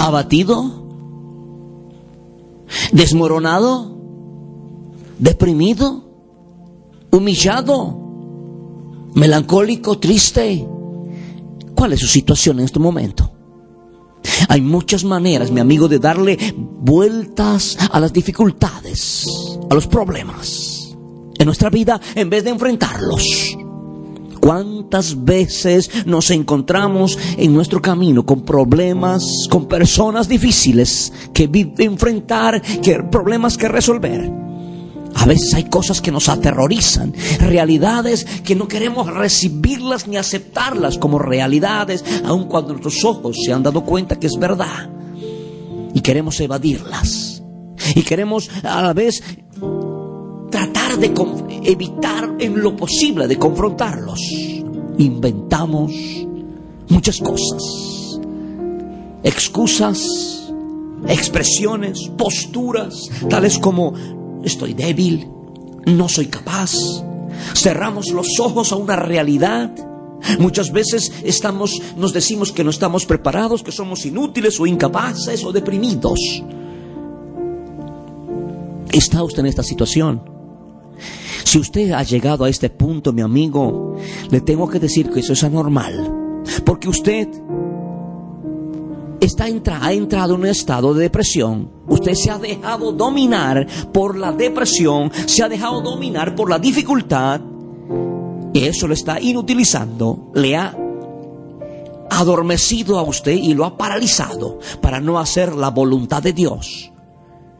Abatido, desmoronado, deprimido, humillado, melancólico, triste. ¿Cuál es su situación en este momento? Hay muchas maneras, mi amigo, de darle vueltas a las dificultades, a los problemas en nuestra vida en vez de enfrentarlos. ¿Cuántas veces nos encontramos en nuestro camino con problemas, con personas difíciles que enfrentar, que problemas que resolver? A veces hay cosas que nos aterrorizan, realidades que no queremos recibirlas ni aceptarlas como realidades, aun cuando nuestros ojos se han dado cuenta que es verdad. Y queremos evadirlas. Y queremos a la vez tratar de evitar en lo posible de confrontarlos. Inventamos muchas cosas, excusas, expresiones, posturas, tales como estoy débil, no soy capaz. Cerramos los ojos a una realidad. Muchas veces estamos, nos decimos que no estamos preparados, que somos inútiles o incapaces o deprimidos. ¿Está usted en esta situación? Si usted ha llegado a este punto, mi amigo, le tengo que decir que eso es anormal. Porque usted está ha entrado en un estado de depresión. Usted se ha dejado dominar por la depresión, se ha dejado dominar por la dificultad. Y eso lo está inutilizando, le ha adormecido a usted y lo ha paralizado para no hacer la voluntad de Dios,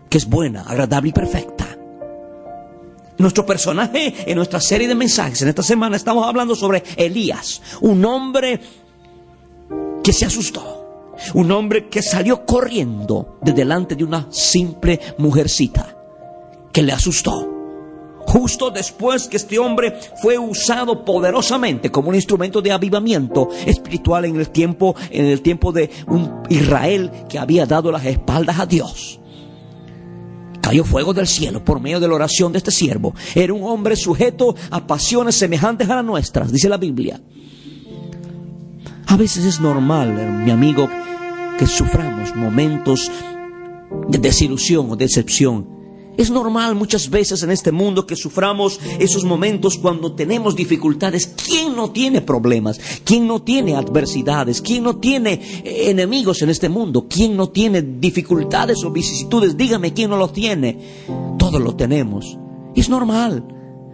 que es buena, agradable y perfecta. Nuestro personaje en nuestra serie de mensajes en esta semana estamos hablando sobre Elías, un hombre que se asustó. Un hombre que salió corriendo de delante de una simple mujercita que le asustó. Justo después que este hombre fue usado poderosamente como un instrumento de avivamiento espiritual en el tiempo, en el tiempo de un Israel que había dado las espaldas a Dios. Cayó fuego del cielo por medio de la oración de este siervo. Era un hombre sujeto a pasiones semejantes a las nuestras, dice la Biblia. A veces es normal, mi amigo, que suframos momentos de desilusión o decepción. Es normal muchas veces en este mundo que suframos esos momentos cuando tenemos dificultades. ¿Quién no tiene problemas? ¿Quién no tiene adversidades? ¿Quién no tiene enemigos en este mundo? ¿Quién no tiene dificultades o vicisitudes? Dígame quién no los tiene. Todos lo tenemos. Es normal.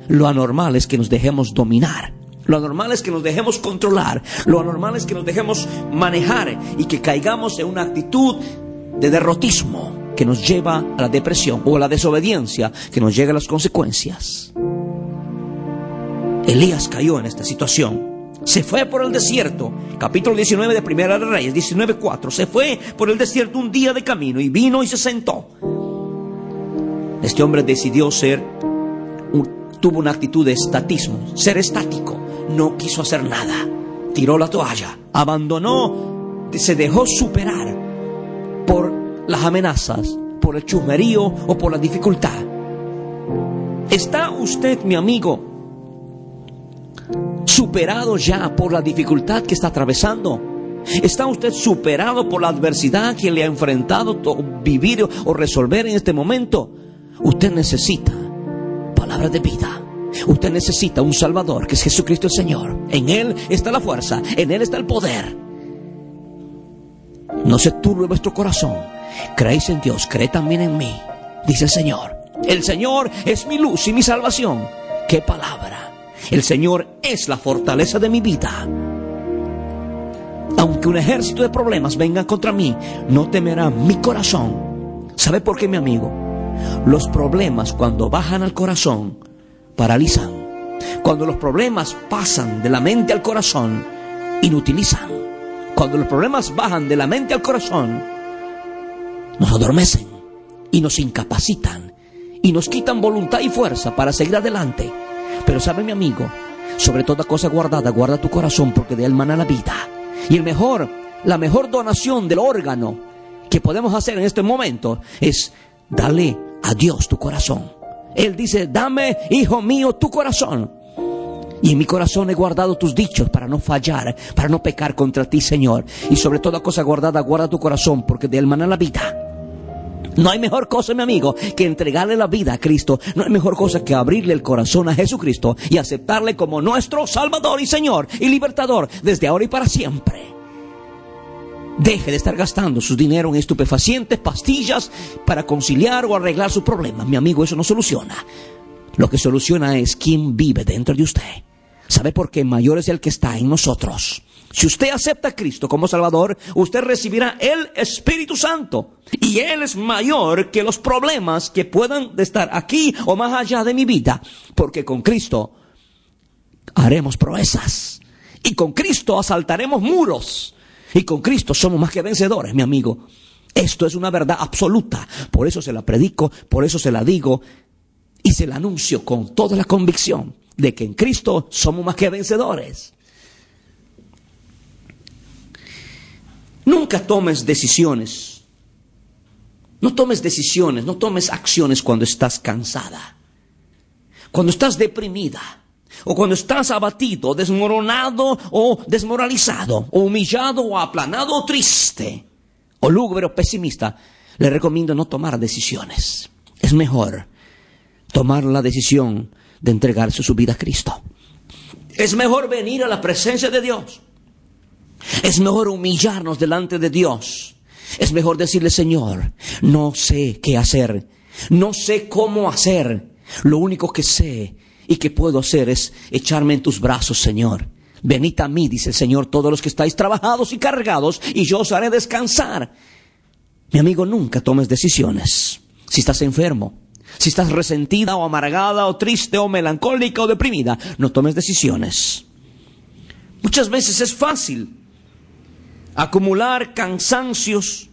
Lo anormal es que nos dejemos dominar. Lo anormal es que nos dejemos controlar. Lo anormal es que nos dejemos manejar y que caigamos en una actitud de derrotismo que nos lleva a la depresión o a la desobediencia que nos llega a las consecuencias. Elías cayó en esta situación. Se fue por el desierto. Capítulo 19 de Primera de Reyes, 19.4. Se fue por el desierto un día de camino y vino y se sentó. Este hombre decidió ser, tuvo una actitud de estatismo, ser estático. No quiso hacer nada. Tiró la toalla. Abandonó, se dejó superar las amenazas, por el chusmerío o por la dificultad. ¿Está usted, mi amigo, superado ya por la dificultad que está atravesando? ¿Está usted superado por la adversidad que le ha enfrentado vivir o resolver en este momento? Usted necesita palabra de vida. Usted necesita un Salvador, que es Jesucristo el Señor. En Él está la fuerza, en Él está el poder. No se turbe vuestro corazón. Creéis en Dios, cree también en mí, dice el Señor. El Señor es mi luz y mi salvación. ¿Qué palabra? El Señor es la fortaleza de mi vida. Aunque un ejército de problemas venga contra mí, no temerá mi corazón. ¿Sabe por qué, mi amigo? Los problemas cuando bajan al corazón paralizan. Cuando los problemas pasan de la mente al corazón, inutilizan. Cuando los problemas bajan de la mente al corazón, nos adormecen y nos incapacitan y nos quitan voluntad y fuerza para seguir adelante. Pero sabe mi amigo, sobre toda cosa guardada, guarda tu corazón porque de él mana la vida. Y el mejor, la mejor donación del órgano que podemos hacer en este momento es darle a Dios tu corazón. Él dice, dame, hijo mío, tu corazón. Y en mi corazón he guardado tus dichos para no fallar, para no pecar contra ti, Señor. Y sobre toda cosa guardada, guarda tu corazón, porque de él mana la vida. No hay mejor cosa, mi amigo, que entregarle la vida a Cristo. No hay mejor cosa que abrirle el corazón a Jesucristo y aceptarle como nuestro Salvador y Señor y Libertador desde ahora y para siempre. Deje de estar gastando su dinero en estupefacientes, pastillas para conciliar o arreglar sus problemas. Mi amigo, eso no soluciona. Lo que soluciona es quién vive dentro de usted. ¿Sabe por qué? Mayor es el que está en nosotros. Si usted acepta a Cristo como Salvador, usted recibirá el Espíritu Santo. Y Él es mayor que los problemas que puedan estar aquí o más allá de mi vida. Porque con Cristo haremos proezas. Y con Cristo asaltaremos muros. Y con Cristo somos más que vencedores, mi amigo. Esto es una verdad absoluta. Por eso se la predico, por eso se la digo y se la anuncio con toda la convicción de que en Cristo somos más que vencedores. Nunca tomes decisiones. No tomes decisiones, no tomes acciones cuando estás cansada. Cuando estás deprimida. O cuando estás abatido, desmoronado o desmoralizado, o humillado o aplanado o triste, o lúgubre o pesimista, le recomiendo no tomar decisiones. Es mejor tomar la decisión de entregarse su vida a Cristo. Es mejor venir a la presencia de Dios es mejor humillarnos delante de Dios. Es mejor decirle, Señor, no sé qué hacer. No sé cómo hacer. Lo único que sé y que puedo hacer es echarme en tus brazos, Señor. Venid a mí, dice el Señor, todos los que estáis trabajados y cargados, y yo os haré descansar. Mi amigo, nunca tomes decisiones. Si estás enfermo, si estás resentida o amargada o triste o melancólica o deprimida, no tomes decisiones. Muchas veces es fácil acumular cansancios,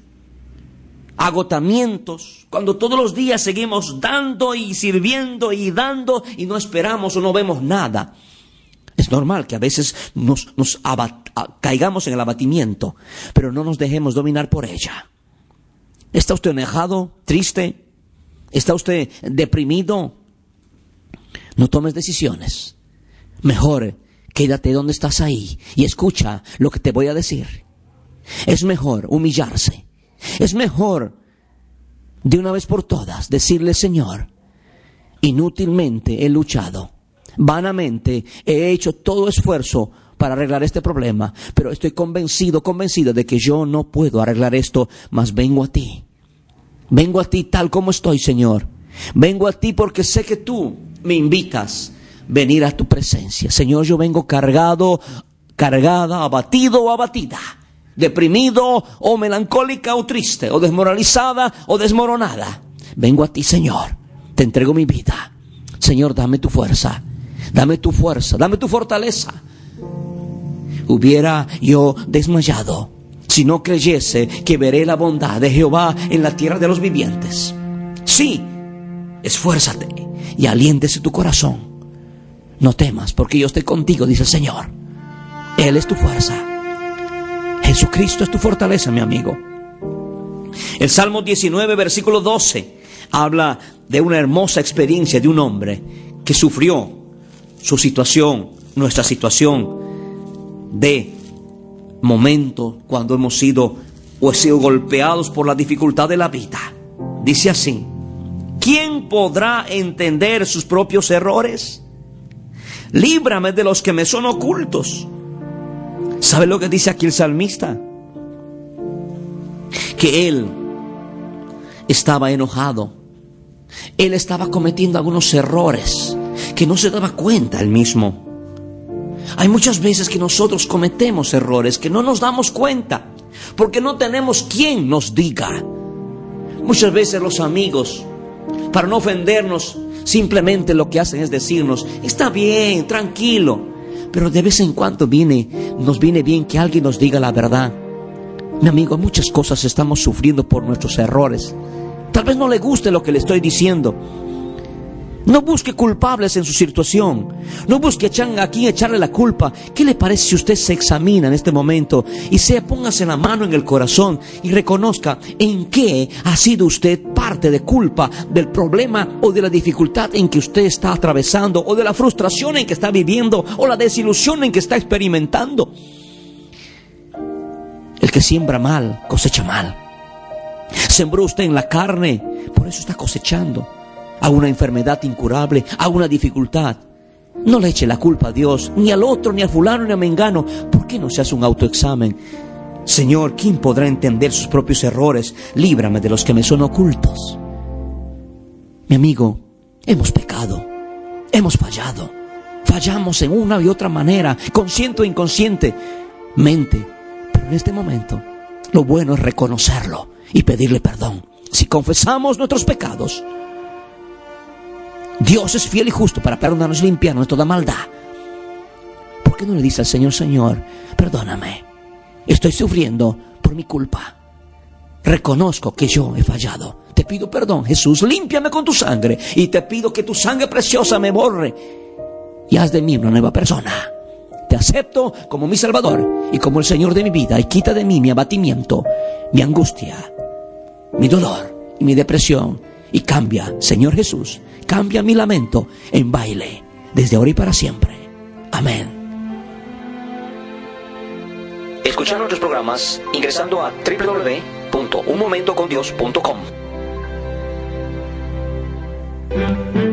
agotamientos, cuando todos los días seguimos dando y sirviendo y dando y no esperamos o no vemos nada. Es normal que a veces nos, caigamos en el abatimiento, pero no nos dejemos dominar por ella. ¿Está usted enojado, triste? ¿Está usted deprimido? No tomes decisiones. Mejor quédate donde estás ahí y escucha lo que te voy a decir. Es mejor humillarse. Es mejor de una vez por todas decirle, Señor, inútilmente he luchado, vanamente he hecho todo esfuerzo para arreglar este problema, pero estoy convencido, convencido de que yo no puedo arreglar esto, mas vengo a ti. Vengo a ti tal como estoy, Señor. Vengo a ti porque sé que tú me invitas a venir a tu presencia. Señor, yo vengo cargado, cargada, abatido o abatida deprimido o melancólica o triste o desmoralizada o desmoronada. Vengo a ti, Señor. Te entrego mi vida. Señor, dame tu fuerza. Dame tu fuerza. Dame tu fortaleza. Hubiera yo desmayado si no creyese que veré la bondad de Jehová en la tierra de los vivientes. Sí, esfuérzate y aliéntese tu corazón. No temas, porque yo estoy contigo, dice el Señor. Él es tu fuerza. Jesucristo es tu fortaleza, mi amigo. El Salmo 19, versículo 12, habla de una hermosa experiencia de un hombre que sufrió su situación, nuestra situación de momento cuando hemos sido o he sido golpeados por la dificultad de la vida. Dice así, ¿quién podrá entender sus propios errores? Líbrame de los que me son ocultos. ¿Sabe lo que dice aquí el salmista? Que él estaba enojado. Él estaba cometiendo algunos errores que no se daba cuenta él mismo. Hay muchas veces que nosotros cometemos errores que no nos damos cuenta porque no tenemos quien nos diga. Muchas veces los amigos, para no ofendernos, simplemente lo que hacen es decirnos, está bien, tranquilo. Pero de vez en cuando viene, nos viene bien que alguien nos diga la verdad. Mi amigo, muchas cosas estamos sufriendo por nuestros errores. Tal vez no le guste lo que le estoy diciendo, no busque culpables en su situación. No busque a quién echarle la culpa. ¿Qué le parece si usted se examina en este momento y se póngase la mano en el corazón y reconozca en qué ha sido usted parte de culpa del problema o de la dificultad en que usted está atravesando o de la frustración en que está viviendo o la desilusión en que está experimentando? El que siembra mal cosecha mal. Sembró usted en la carne, por eso está cosechando a una enfermedad incurable, a una dificultad. No le eche la culpa a Dios, ni al otro, ni al fulano, ni a Mengano. ¿Por qué no se hace un autoexamen? Señor, ¿quién podrá entender sus propios errores? Líbrame de los que me son ocultos. Mi amigo, hemos pecado, hemos fallado, fallamos en una y otra manera, consciente o inconsciente, mente. Pero en este momento, lo bueno es reconocerlo y pedirle perdón. Si confesamos nuestros pecados, Dios es fiel y justo para perdonarnos y limpiarnos de toda maldad. ¿Por qué no le dice al Señor, Señor, perdóname? Estoy sufriendo por mi culpa. Reconozco que yo he fallado. Te pido perdón, Jesús, límpiame con tu sangre y te pido que tu sangre preciosa me borre y haz de mí una nueva persona. Te acepto como mi Salvador y como el Señor de mi vida y quita de mí mi abatimiento, mi angustia, mi dolor y mi depresión y cambia, Señor Jesús, cambia mi lamento en baile, desde ahora y para siempre. Amén. Escuchar nuestros programas ingresando a www.unmomentocondios.com.